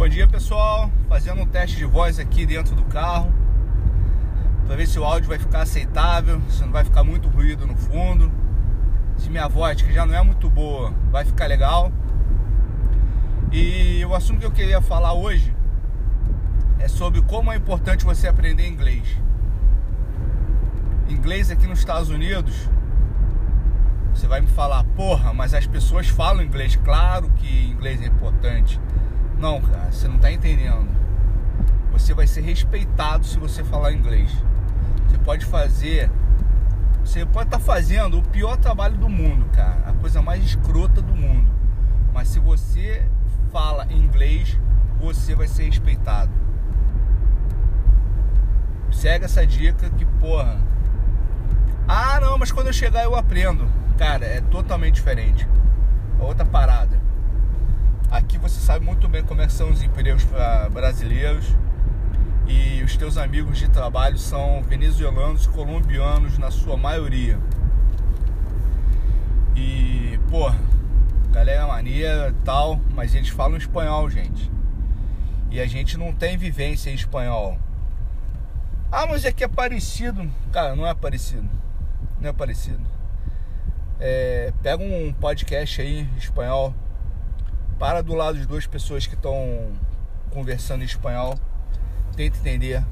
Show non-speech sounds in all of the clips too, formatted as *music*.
Bom dia pessoal, fazendo um teste de voz aqui dentro do carro para ver se o áudio vai ficar aceitável, se não vai ficar muito ruído no fundo, se minha voz, que já não é muito boa, vai ficar legal. E o assunto que eu queria falar hoje é sobre como é importante você aprender inglês. Inglês aqui nos Estados Unidos, você vai me falar, porra, mas as pessoas falam inglês, claro que inglês é importante. Não, cara, você não está entendendo. Você vai ser respeitado se você falar inglês. Você pode fazer. Você pode estar tá fazendo o pior trabalho do mundo, cara. A coisa mais escrota do mundo. Mas se você fala inglês, você vai ser respeitado. Segue essa dica que, porra. Ah, não, mas quando eu chegar eu aprendo. Cara, é totalmente diferente. É outra parada. Aqui você sabe muito bem como é que são os empregos brasileiros e os teus amigos de trabalho são venezuelanos, colombianos na sua maioria. E, pô, galera maneira e tal, mas eles falam espanhol, gente. E a gente não tem vivência em espanhol. Ah, mas aqui é parecido. Cara, não é parecido. Não é parecido. É, pega um podcast aí, espanhol para do lado de duas pessoas que estão conversando em espanhol. Tenta entender.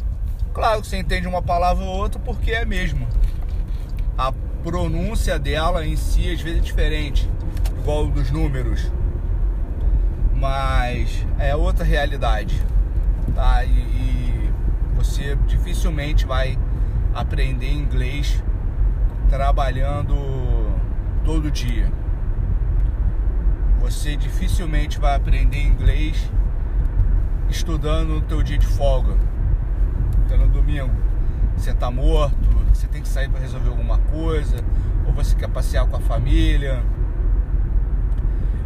Claro que você entende uma palavra ou outra porque é a mesma. A pronúncia dela em si às vezes é diferente, igual dos números. Mas é outra realidade. Tá? E, e você dificilmente vai aprender inglês trabalhando todo dia você dificilmente vai aprender inglês estudando no teu dia de folga. Então no domingo você tá morto, você tem que sair para resolver alguma coisa, ou você quer passear com a família.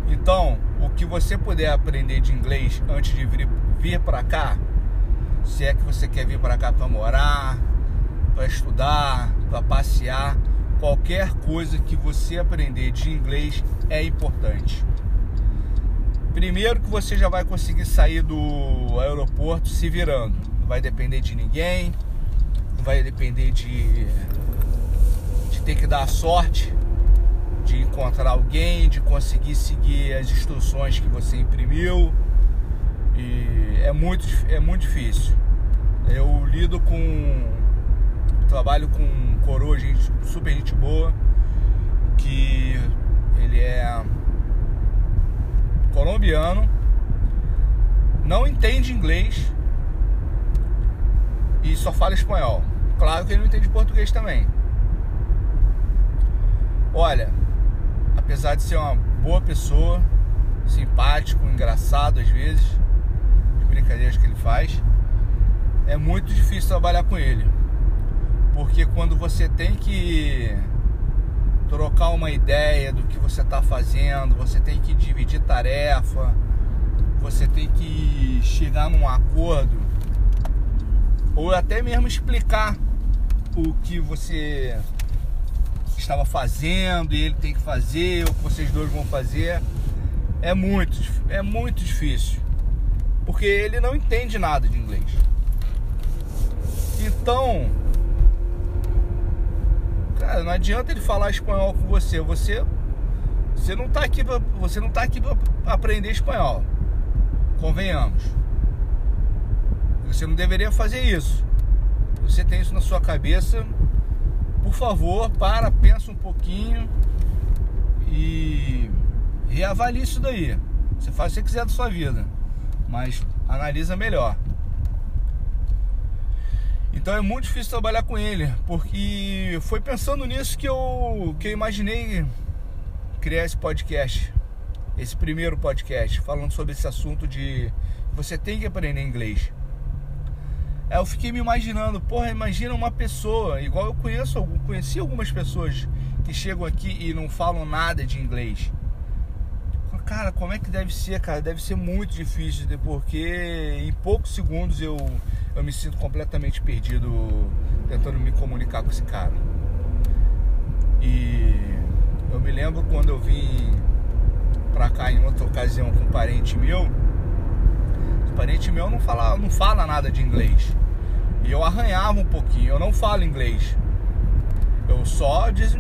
Então, o que você puder aprender de inglês antes de vir, vir para cá, se é que você quer vir para cá para morar, para estudar, para passear, qualquer coisa que você aprender de inglês é importante. Primeiro que você já vai conseguir sair do aeroporto se virando. Não vai depender de ninguém, não vai depender de, de ter que dar sorte de encontrar alguém, de conseguir seguir as instruções que você imprimiu. E é muito, é muito difícil. Eu lido com. Trabalho com um coroa, gente, super gente boa, que ele é colombiano, não entende inglês e só fala espanhol. Claro que ele não entende português também. Olha, apesar de ser uma boa pessoa, simpático, engraçado às vezes, de brincadeiras que ele faz, é muito difícil trabalhar com ele. Porque quando você tem que trocar uma ideia do que você está fazendo, você tem que dividir tarefa, você tem que chegar num acordo, ou até mesmo explicar o que você estava fazendo e ele tem que fazer, o que vocês dois vão fazer. É muito, é muito difícil. Porque ele não entende nada de inglês. Então, Cara, não adianta ele falar espanhol com você. Você você não tá aqui pra, você não tá aqui para aprender espanhol. Convenhamos. Você não deveria fazer isso. Você tem isso na sua cabeça. Por favor, para, pensa um pouquinho e reavalie isso daí. Você faz o que quiser da sua vida, mas analisa melhor. Então é muito difícil trabalhar com ele, porque foi pensando nisso que eu, que eu imaginei criar esse podcast, esse primeiro podcast, falando sobre esse assunto de você tem que aprender inglês. Aí eu fiquei me imaginando, porra, imagina uma pessoa, igual eu conheço, conheci algumas pessoas que chegam aqui e não falam nada de inglês. Cara, como é que deve ser, cara? Deve ser muito difícil, porque em poucos segundos eu eu me sinto completamente perdido tentando me comunicar com esse cara. E eu me lembro quando eu vim pra cá em outra ocasião com um parente meu, parente meu não fala, não fala nada de inglês. E eu arranhava um pouquinho, eu não falo inglês. Eu só des,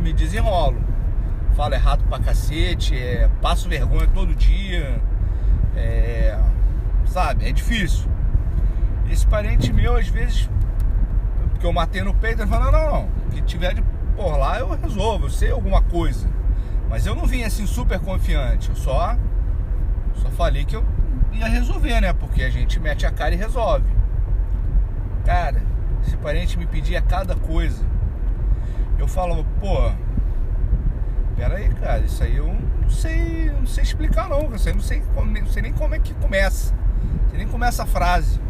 me desenrolo. Falo errado pra cacete, é, passo vergonha todo dia. É, sabe, é difícil. Esse parente meu, às vezes, porque eu matei no peito, ele fala, não, não, não, que tiver de por lá eu resolvo, eu sei alguma coisa. Mas eu não vim assim super confiante, eu só, só falei que eu ia resolver, né? Porque a gente mete a cara e resolve. Cara, esse parente me pedia cada coisa. Eu falava, pô, pera aí, cara, isso aí eu não sei, não sei explicar não, aí não sei, não sei nem como é que começa. Sei nem começa a frase.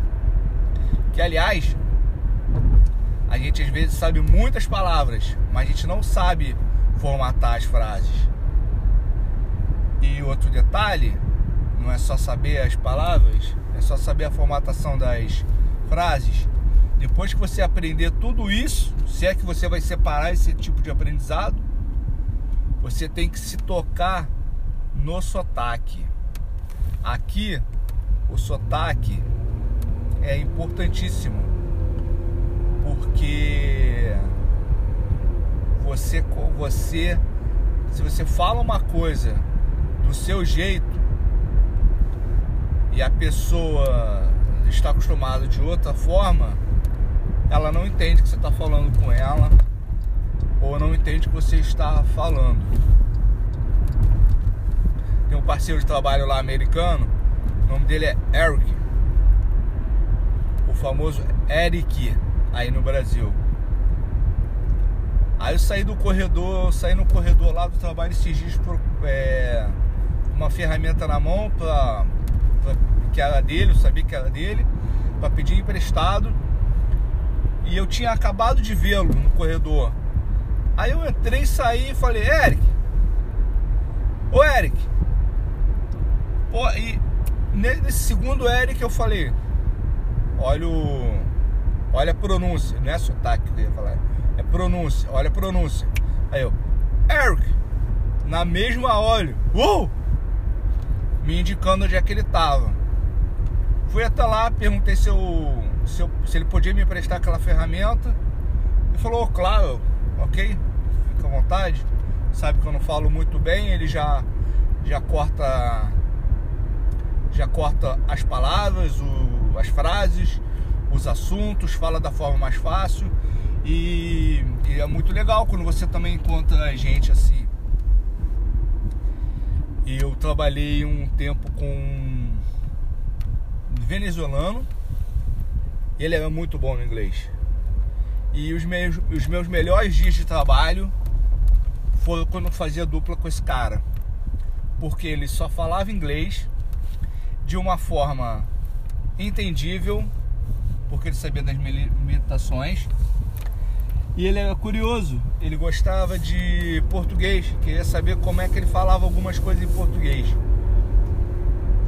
Que aliás, a gente às vezes sabe muitas palavras, mas a gente não sabe formatar as frases. E outro detalhe, não é só saber as palavras, é só saber a formatação das frases. Depois que você aprender tudo isso, se é que você vai separar esse tipo de aprendizado, você tem que se tocar no sotaque. Aqui, o sotaque é importantíssimo porque você você se você fala uma coisa do seu jeito e a pessoa está acostumada de outra forma, ela não entende que você está falando com ela ou não entende que você está falando. Tem um parceiro de trabalho lá americano, o nome dele é Eric, o famoso Eric aí no Brasil. Aí eu saí do corredor, saí no corredor lá do trabalho esses dias por é, uma ferramenta na mão pra, pra, que era dele, eu sabia que era dele, para pedir emprestado. E eu tinha acabado de vê-lo no corredor. Aí eu entrei, saí e falei, Eric, ô Eric, pô, e nesse segundo Eric eu falei, olha o olha a pronúncia, não é sotaque que eu ia falar, é pronúncia, olha a pronúncia. Aí eu, Eric, na mesma olho, uh! me indicando onde é que ele tava. Fui até lá, perguntei se, eu, se, eu, se ele podia me emprestar aquela ferramenta. Ele falou, claro, ok, fica à vontade. Sabe que eu não falo muito bem, ele já, já corta já corta as palavras, o, as frases os assuntos, fala da forma mais fácil e, e é muito legal quando você também encontra gente assim. E eu trabalhei um tempo com um venezuelano, ele era muito bom no inglês. E os meus, os meus melhores dias de trabalho foram quando eu fazia dupla com esse cara. Porque ele só falava inglês de uma forma entendível porque ele sabia das limitações. E ele era curioso, ele gostava de português, queria saber como é que ele falava algumas coisas em português.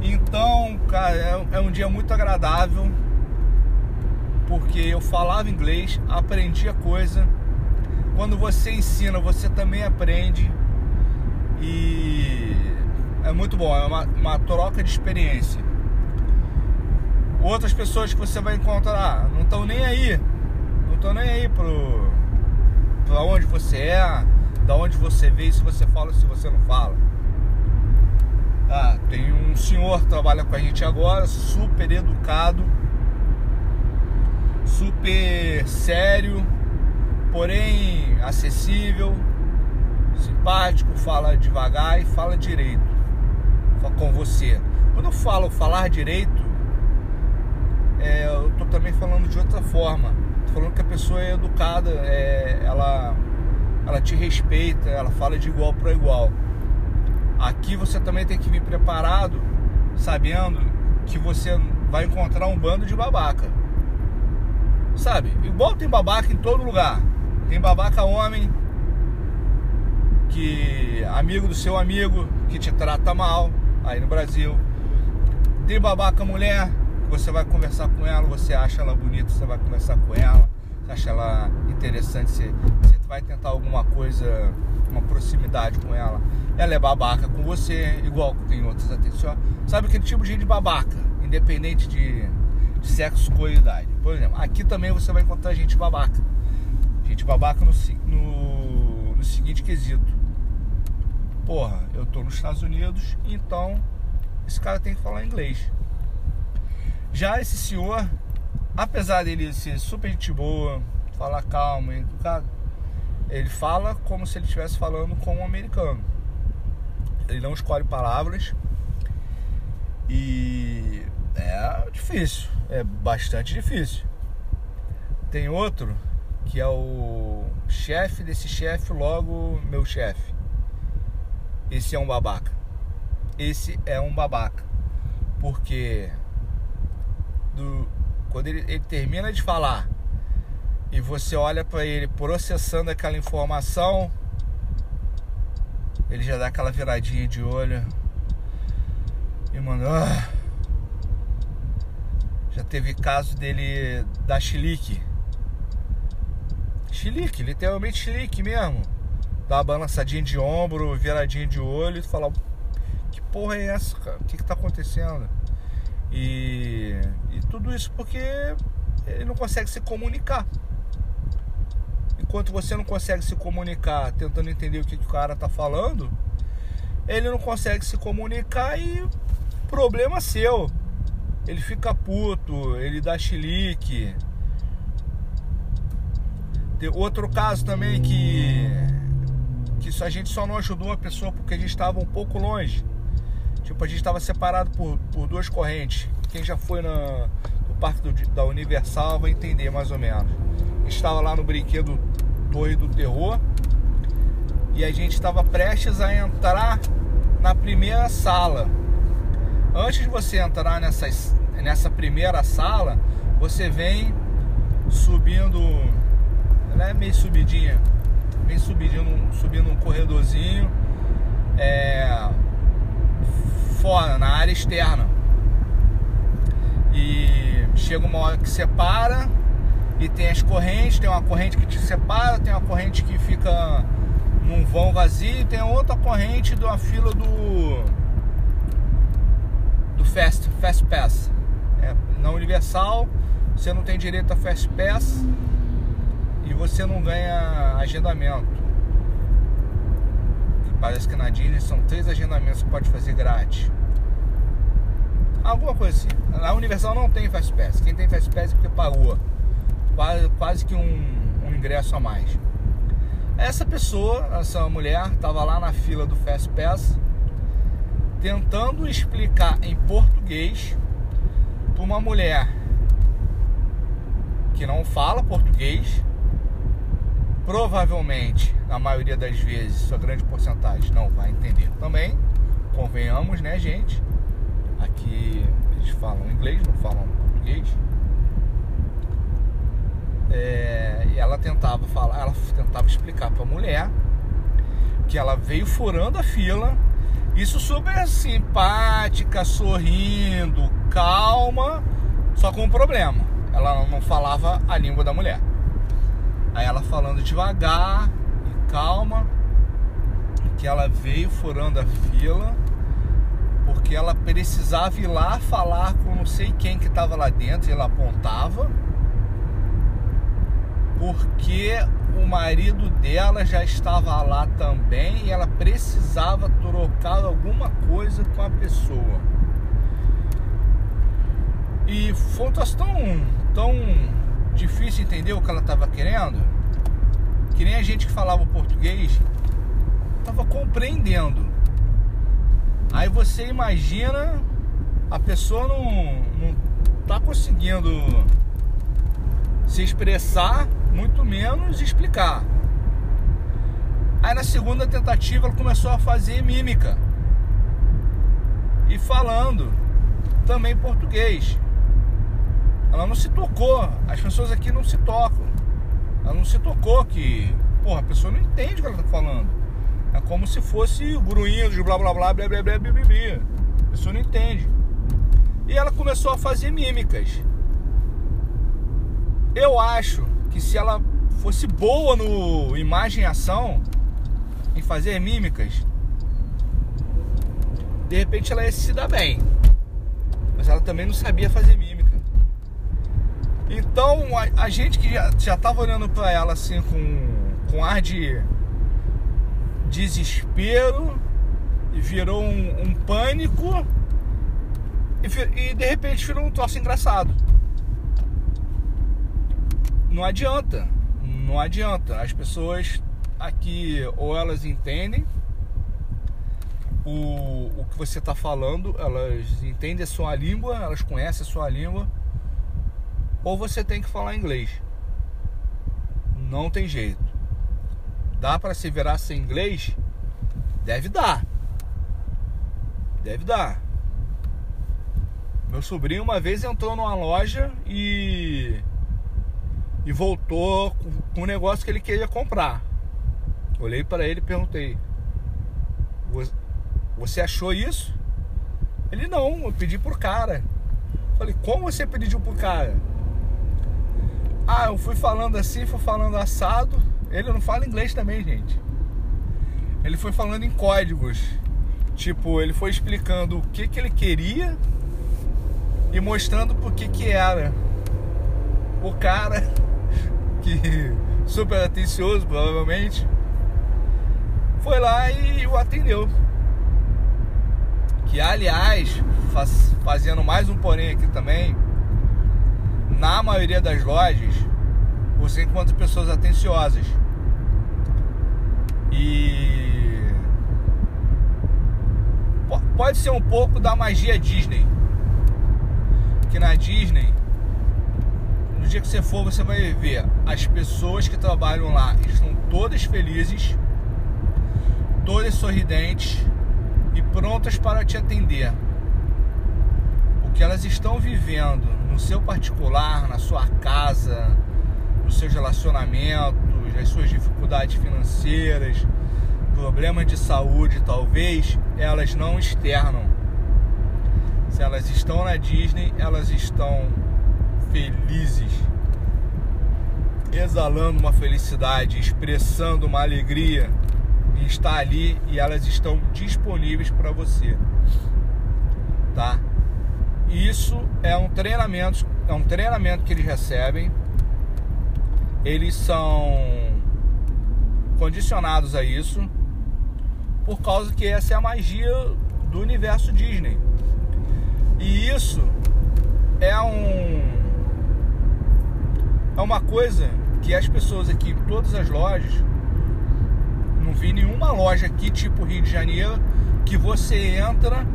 Então, cara, é, é um dia muito agradável, porque eu falava inglês, aprendia coisa. Quando você ensina, você também aprende. E é muito bom, é uma, uma troca de experiência outras pessoas que você vai encontrar não estão nem aí. Não estão nem aí pro, pra onde você é, da onde você veio, se você fala ou se você não fala. Ah, tem um senhor que trabalha com a gente agora, super educado, super sério, porém acessível, simpático, fala devagar e fala direito com você. Quando eu falo falar direito, é, eu tô também falando de outra forma. Tô falando que a pessoa é educada, é, ela, ela te respeita, ela fala de igual para igual. Aqui você também tem que vir preparado, sabendo que você vai encontrar um bando de babaca. Sabe? Igual tem babaca em todo lugar. Tem babaca homem, que amigo do seu amigo, que te trata mal aí no Brasil. Tem babaca mulher, você vai conversar com ela, você acha ela bonita, você vai conversar com ela, você acha ela interessante, você, você vai tentar alguma coisa, uma proximidade com ela. Ela é babaca com você, igual tem outras atenções. Sabe aquele tipo de gente babaca, independente de, de sexo ou idade. Por exemplo, aqui também você vai encontrar gente babaca. Gente babaca no, no, no seguinte quesito. Porra, eu tô nos Estados Unidos, então esse cara tem que falar inglês. Já esse senhor, apesar dele ser super gente boa, falar calmo, educado, ele fala como se ele estivesse falando com um americano. Ele não escolhe palavras e é difícil, é bastante difícil. Tem outro que é o chefe desse chefe, logo meu chefe. Esse é um babaca. Esse é um babaca. Porque do, quando ele, ele termina de falar e você olha para ele processando aquela informação, ele já dá aquela viradinha de olho e manda. Ah. Já teve caso dele dar chilique. Chilique, literalmente chilique mesmo. Dar uma balançadinha de ombro, viradinha de olho e falar: Que porra é essa, cara? O que, que tá acontecendo? E, e tudo isso porque ele não consegue se comunicar. Enquanto você não consegue se comunicar tentando entender o que, que o cara tá falando, ele não consegue se comunicar e problema seu. Ele fica puto, ele dá chilique. Outro caso também que que a gente só não ajudou a pessoa porque a gente estava um pouco longe. Tipo, a gente estava separado por, por duas correntes. Quem já foi na, no parque do, da Universal vai entender mais ou menos. Estava lá no brinquedo Torre do Terror e a gente estava prestes a entrar na primeira sala. Antes de você entrar nessa, nessa primeira sala, você vem subindo, é meio subidinha, vem subindo, subindo um corredorzinho. É, fora, na área externa. E chega uma hora que separa e tem as correntes, tem uma corrente que te separa, tem uma corrente que fica num vão vazio, tem outra corrente uma fila do do Fast, Fast Pass. É, na Universal você não tem direito a Fast Pass e você não ganha agendamento. Parece que na Disney são três agendamentos que pode fazer grátis. Alguma coisa assim. Na Universal não tem Fast Pass. Quem tem Fast Pass é porque pagou. Quase, quase que um, um ingresso a mais. Essa pessoa, essa mulher, estava lá na fila do Fast Pass tentando explicar em português para uma mulher que não fala português provavelmente, na maioria das vezes, sua grande porcentagem não vai entender também. Convenhamos, né, gente? Aqui eles falam inglês, não falam português. É, e ela tentava falar, ela tentava explicar para a mulher que ela veio furando a fila, isso super simpática, sorrindo, calma, só com um problema. Ela não falava a língua da mulher. Aí ela falando devagar e calma, que ela veio furando a fila, porque ela precisava ir lá falar com não sei quem que estava lá dentro, e ela apontava, porque o marido dela já estava lá também e ela precisava trocar alguma coisa com a pessoa. E foi uma situação tão entender o que ela estava querendo, que nem a gente que falava português estava compreendendo. Aí você imagina a pessoa não, não tá conseguindo se expressar, muito menos explicar. Aí na segunda tentativa ela começou a fazer mímica e falando também português. Ela não se tocou. As pessoas aqui não se tocam. Ela não se tocou que, porra, a pessoa não entende o que ela tá falando. É como se fosse gruinhos, blá blá blá, blá blá blá blá blá blá. A pessoa não entende. E ela começou a fazer mímicas. Eu acho que se ela fosse boa no imagem e ação, em fazer mímicas, de repente ela ia se dar bem. mas ela também não sabia fazer mímica. Então a, a gente que já, já tava olhando para ela assim com, com ar de desespero e virou um, um pânico e, e de repente virou um troço engraçado. Não adianta, não adianta. As pessoas aqui ou elas entendem o, o que você está falando, elas entendem a sua língua, elas conhecem a sua língua, ou você tem que falar inglês. Não tem jeito. Dá para se virar sem inglês? Deve dar. Deve dar. Meu sobrinho uma vez entrou numa loja e e voltou com um negócio que ele queria comprar. Olhei para ele e perguntei: Você achou isso? Ele não, eu pedi pro cara. Falei: Como você pediu pro cara? Ah, eu fui falando assim, fui falando assado. Ele não fala inglês também, gente. Ele foi falando em códigos. Tipo, ele foi explicando o que, que ele queria e mostrando por que que era. O cara *laughs* que super atencioso provavelmente foi lá e o atendeu. Que aliás, faz, fazendo mais um porém aqui também, na maioria das lojas você encontra pessoas atenciosas. E pode ser um pouco da magia Disney que na Disney, no dia que você for, você vai ver as pessoas que trabalham lá estão todas felizes, todas sorridentes e prontas para te atender. O que elas estão vivendo no seu particular, na sua casa, nos seus relacionamentos, as suas dificuldades financeiras, problemas de saúde, talvez elas não externam se elas estão na Disney, elas estão felizes, exalando uma felicidade, expressando uma alegria de estar ali e elas estão disponíveis para você, tá? Isso é um treinamento, é um treinamento que eles recebem. Eles são condicionados a isso por causa que essa é a magia do universo Disney. E isso é um é uma coisa que as pessoas aqui todas as lojas não vi nenhuma loja aqui tipo Rio de Janeiro que você entra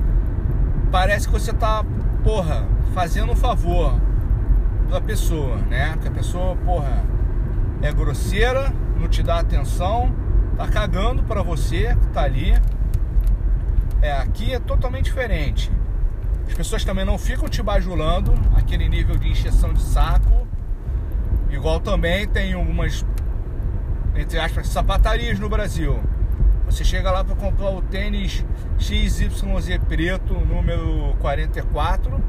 parece que você tá, porra, fazendo um favor da pessoa, né? Que a pessoa, porra, é grosseira, não te dá atenção, tá cagando para você que tá ali. É, aqui é totalmente diferente. As pessoas também não ficam te bajulando, aquele nível de encheção de saco. Igual também tem algumas, entre aspas, sapatarias no Brasil. Você chega lá para comprar o tênis XYZ preto, número 44.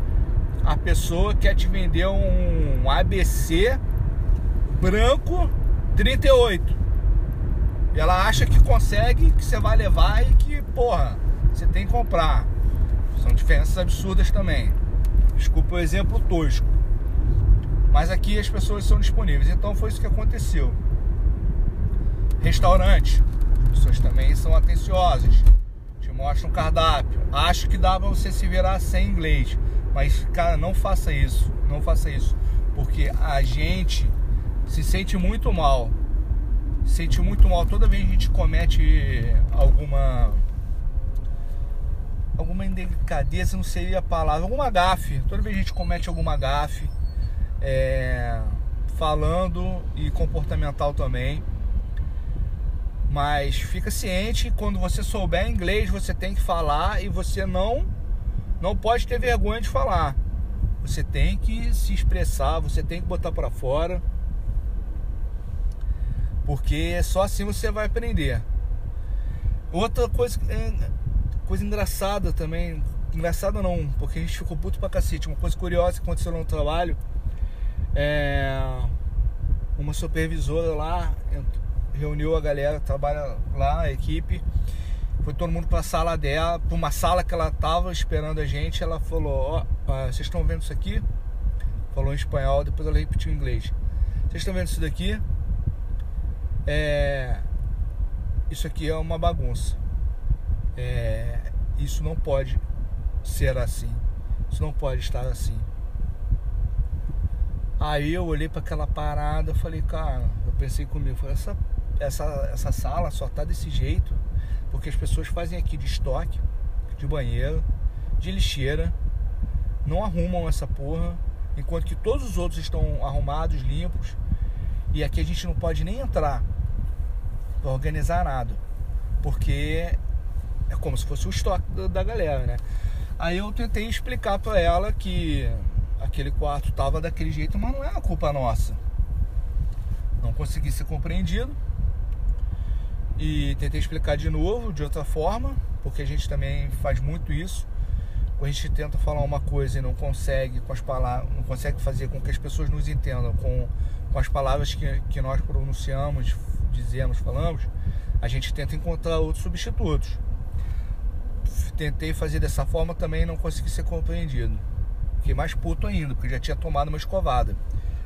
A pessoa quer te vender um ABC branco 38. E ela acha que consegue, que você vai levar e que, porra, você tem que comprar. São diferenças absurdas também. Desculpa o exemplo tosco. Mas aqui as pessoas são disponíveis. Então foi isso que aconteceu. Restaurante. As pessoas também são atenciosas. Te mostram cardápio. Acho que dá pra você se virar sem inglês. Mas, cara, não faça isso. Não faça isso. Porque a gente se sente muito mal. Se sente muito mal toda vez que a gente comete alguma alguma indelicadeza, não seria a palavra, alguma gafe. Toda vez que a gente comete alguma gafe, é, falando e comportamental também. Mas fica ciente, quando você souber inglês, você tem que falar e você não não pode ter vergonha de falar. Você tem que se expressar, você tem que botar para fora. Porque só assim você vai aprender. Outra coisa é, Coisa engraçada também. Engraçada não, porque a gente ficou puto pra cacete. Uma coisa curiosa que aconteceu no trabalho. É. Uma supervisora lá reuniu a galera que trabalha lá, a equipe, Foi todo mundo para a sala dela, para uma sala que ela tava esperando a gente. Ela falou: Ó, oh, vocês estão vendo isso aqui? Falou em espanhol, depois ela repetiu em inglês. Vocês estão vendo isso daqui? É, isso aqui é uma bagunça. É, isso não pode ser assim. Isso não pode estar assim. Aí eu olhei para aquela parada, falei, cara, eu pensei comigo, essa, essa, essa sala só tá desse jeito porque as pessoas fazem aqui de estoque, de banheiro, de lixeira, não arrumam essa porra, enquanto que todos os outros estão arrumados, limpos, e aqui a gente não pode nem entrar para organizar nada, porque é como se fosse o estoque da galera, né? Aí eu tentei explicar para ela que aquele quarto tava daquele jeito, mas não é uma culpa nossa. Não consegui ser compreendido. E tentei explicar de novo, de outra forma, porque a gente também faz muito isso. Quando a gente tenta falar uma coisa e não consegue com as palavras, não consegue fazer com que as pessoas nos entendam com, com as palavras que, que nós pronunciamos, dizemos, falamos, a gente tenta encontrar outros substitutos. Tentei fazer dessa forma também não consegui ser compreendido. Fiquei mais puto ainda, porque já tinha tomado uma escovada.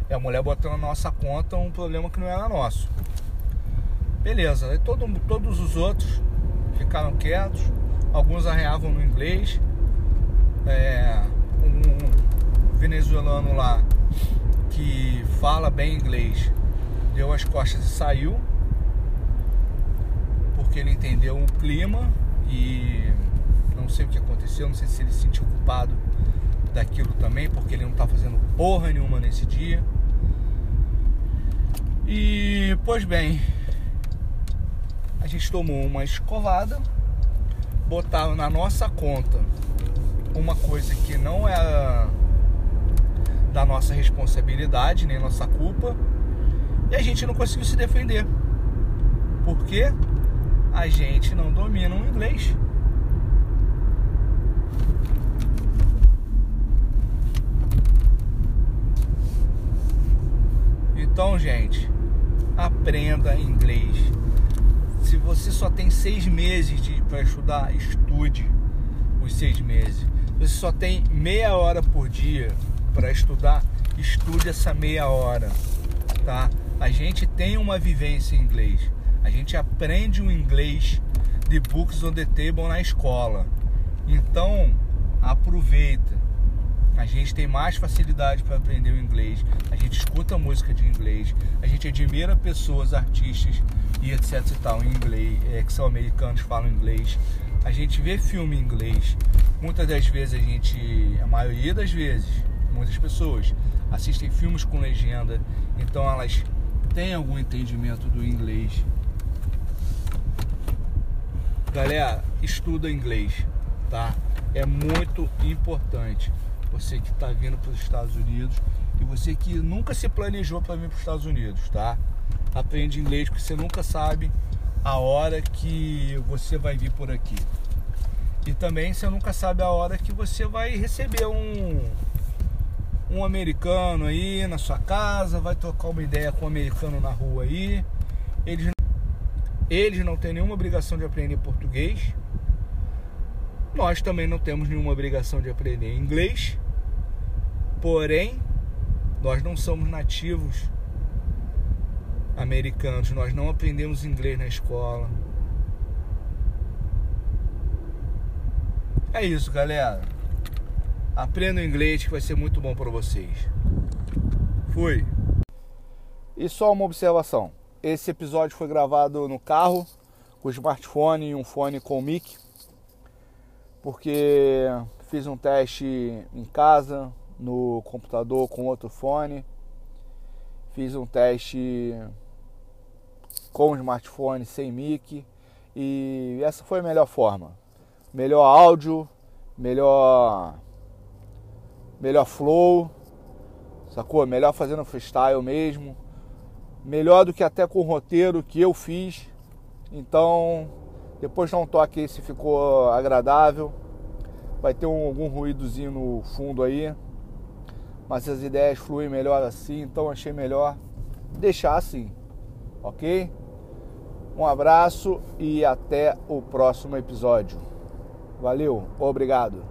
E a mulher botando na nossa conta um problema que não era nosso. Beleza, aí todo, todos os outros ficaram quietos, alguns arreavam no inglês. É, um venezuelano lá que fala bem inglês deu as costas e saiu porque ele entendeu o clima e não sei o que aconteceu, não sei se ele se sentiu culpado daquilo também, porque ele não tá fazendo porra nenhuma nesse dia. E, pois bem, a gente tomou uma escovada, botaram na nossa conta uma coisa que não era da nossa responsabilidade, nem nossa culpa, e a gente não conseguiu se defender. Porque a gente não domina o inglês. Então, gente, aprenda inglês. Se você só tem seis meses para estudar, estude os seis meses. Se você só tem meia hora por dia para estudar, estude essa meia hora, tá? A gente tem uma vivência em inglês. A gente aprende o inglês de books on the table na escola. Então, aproveita a gente tem mais facilidade para aprender o inglês, a gente escuta música de inglês, a gente admira pessoas, artistas e etc e tal em inglês, é, que são americanos, falam inglês, a gente vê filme em inglês, muitas das vezes a gente, a maioria das vezes, muitas pessoas assistem filmes com legenda, então elas têm algum entendimento do inglês. Galera, estuda inglês, tá? É muito importante você que está vindo para os Estados Unidos e você que nunca se planejou para vir para os Estados Unidos, tá? Aprende inglês porque você nunca sabe a hora que você vai vir por aqui. E também você nunca sabe a hora que você vai receber um um americano aí na sua casa, vai trocar uma ideia com um americano na rua aí. Eles eles não têm nenhuma obrigação de aprender português. Nós também não temos nenhuma obrigação de aprender inglês. Porém, nós não somos nativos americanos, nós não aprendemos inglês na escola. É isso, galera. Aprenda inglês que vai ser muito bom para vocês. Fui. E só uma observação. Esse episódio foi gravado no carro com smartphone e um fone com mic, porque fiz um teste em casa, no computador com outro fone. Fiz um teste com o smartphone sem mic e essa foi a melhor forma. Melhor áudio, melhor melhor flow, sacou? Melhor fazendo freestyle mesmo. Melhor do que até com o roteiro que eu fiz. Então, depois dá um toque se ficou agradável. Vai ter um, algum ruídozinho no fundo aí mas as ideias fluem melhor assim, então achei melhor deixar assim, ok? Um abraço e até o próximo episódio. Valeu, obrigado.